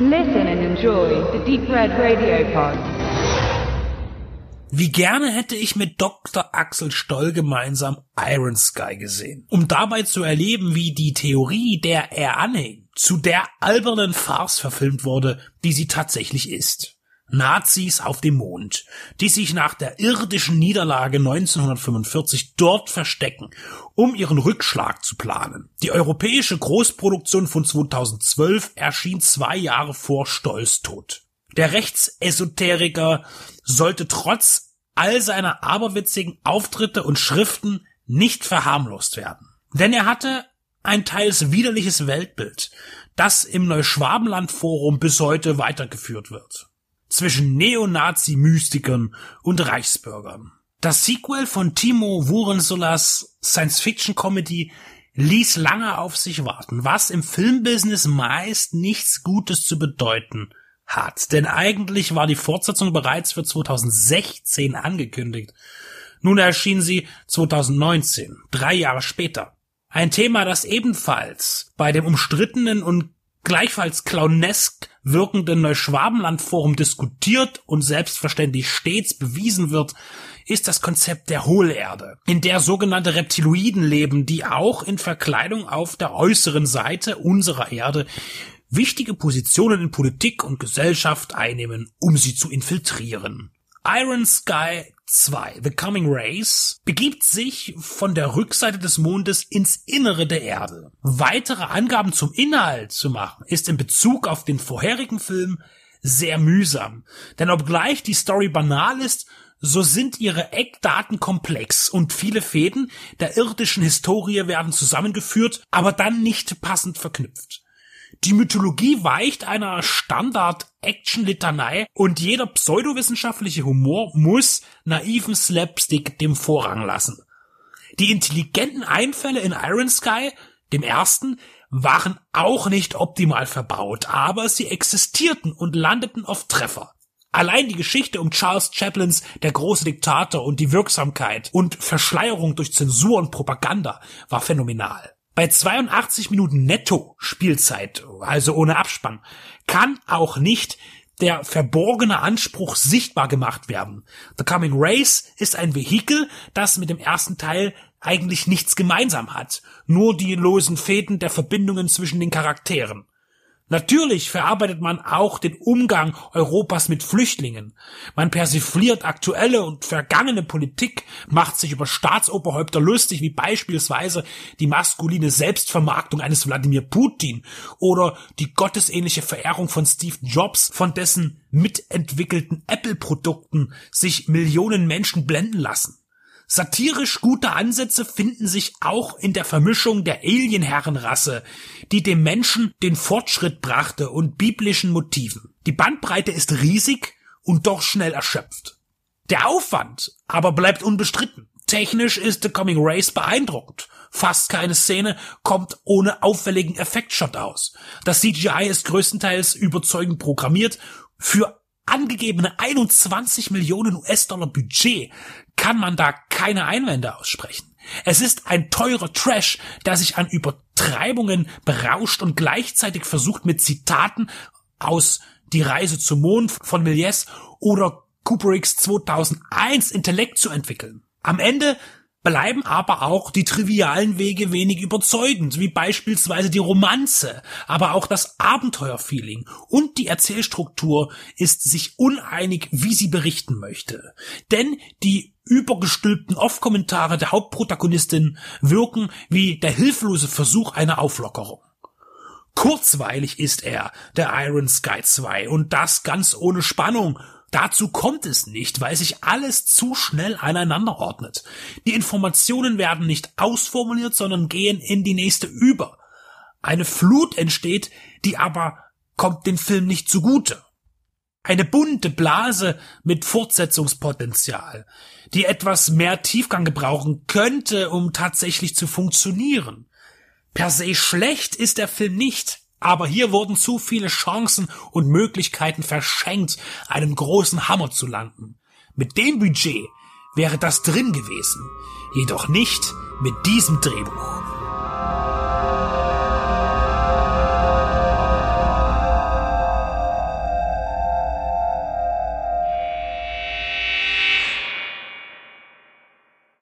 Listen and enjoy the Deep Red Radio Pod. Wie gerne hätte ich mit Dr. Axel Stoll gemeinsam Iron Sky gesehen, um dabei zu erleben, wie die Theorie, der er anhing, zu der albernen Farce verfilmt wurde, die sie tatsächlich ist. Nazis auf dem Mond, die sich nach der irdischen Niederlage 1945 dort verstecken, um ihren Rückschlag zu planen. Die europäische Großproduktion von 2012 erschien zwei Jahre vor Stolz tot. Der Rechtsesoteriker sollte trotz all seiner aberwitzigen Auftritte und Schriften nicht verharmlost werden. Denn er hatte ein teils widerliches Weltbild, das im Neuschwabenland-Forum bis heute weitergeführt wird zwischen Neonazi-Mystikern und Reichsbürgern. Das Sequel von Timo Wurensolas Science-Fiction-Comedy ließ lange auf sich warten, was im Filmbusiness meist nichts Gutes zu bedeuten hat. Denn eigentlich war die Fortsetzung bereits für 2016 angekündigt. Nun erschien sie 2019, drei Jahre später. Ein Thema, das ebenfalls bei dem umstrittenen und gleichfalls clownesk wirkenden Neuschwabenland-Forum diskutiert und selbstverständlich stets bewiesen wird, ist das Konzept der Hohlerde, in der sogenannte Reptiloiden leben, die auch in Verkleidung auf der äußeren Seite unserer Erde wichtige Positionen in Politik und Gesellschaft einnehmen, um sie zu infiltrieren. Iron Sky 2, The Coming Race, begibt sich von der Rückseite des Mondes ins Innere der Erde. Weitere Angaben zum Inhalt zu machen, ist in Bezug auf den vorherigen Film sehr mühsam. Denn obgleich die Story banal ist, so sind ihre Eckdaten komplex und viele Fäden der irdischen Historie werden zusammengeführt, aber dann nicht passend verknüpft. Die Mythologie weicht einer Standard-Action-Litanei und jeder pseudowissenschaftliche Humor muss naiven Slapstick dem Vorrang lassen. Die intelligenten Einfälle in Iron Sky, dem ersten, waren auch nicht optimal verbaut, aber sie existierten und landeten auf Treffer. Allein die Geschichte um Charles Chaplins Der große Diktator und die Wirksamkeit und Verschleierung durch Zensur und Propaganda war phänomenal. Bei 82 Minuten netto Spielzeit, also ohne Abspann, kann auch nicht der verborgene Anspruch sichtbar gemacht werden. The Coming Race ist ein Vehikel, das mit dem ersten Teil eigentlich nichts gemeinsam hat, nur die losen Fäden der Verbindungen zwischen den Charakteren. Natürlich verarbeitet man auch den Umgang Europas mit Flüchtlingen. Man persifliert aktuelle und vergangene Politik, macht sich über Staatsoberhäupter lustig, wie beispielsweise die maskuline Selbstvermarktung eines Wladimir Putin oder die gottesähnliche Verehrung von Steve Jobs, von dessen mitentwickelten Apple-Produkten sich Millionen Menschen blenden lassen. Satirisch gute Ansätze finden sich auch in der Vermischung der Alienherrenrasse, die dem Menschen den Fortschritt brachte und biblischen Motiven. Die Bandbreite ist riesig und doch schnell erschöpft. Der Aufwand aber bleibt unbestritten. Technisch ist The Coming Race beeindruckend. Fast keine Szene kommt ohne auffälligen Effektshot aus. Das CGI ist größtenteils überzeugend programmiert. Für angegebene 21 Millionen US-Dollar Budget kann man da keine Einwände aussprechen. Es ist ein teurer Trash, der sich an Übertreibungen berauscht und gleichzeitig versucht mit Zitaten aus Die Reise zum Mond von Méliès oder Kubricks 2001 Intellekt zu entwickeln. Am Ende bleiben aber auch die trivialen Wege wenig überzeugend, wie beispielsweise die Romanze, aber auch das Abenteuerfeeling und die Erzählstruktur ist sich uneinig, wie sie berichten möchte. Denn die übergestülpten Off-Kommentare der Hauptprotagonistin wirken wie der hilflose Versuch einer Auflockerung. Kurzweilig ist er, der Iron Sky 2, und das ganz ohne Spannung, Dazu kommt es nicht, weil sich alles zu schnell aneinander ordnet. Die Informationen werden nicht ausformuliert, sondern gehen in die nächste über. Eine Flut entsteht, die aber kommt dem Film nicht zugute. Eine bunte Blase mit Fortsetzungspotenzial, die etwas mehr Tiefgang gebrauchen könnte, um tatsächlich zu funktionieren. Per se schlecht ist der Film nicht, aber hier wurden zu viele Chancen und Möglichkeiten verschenkt, einen großen Hammer zu landen. Mit dem Budget wäre das drin gewesen, jedoch nicht mit diesem Drehbuch.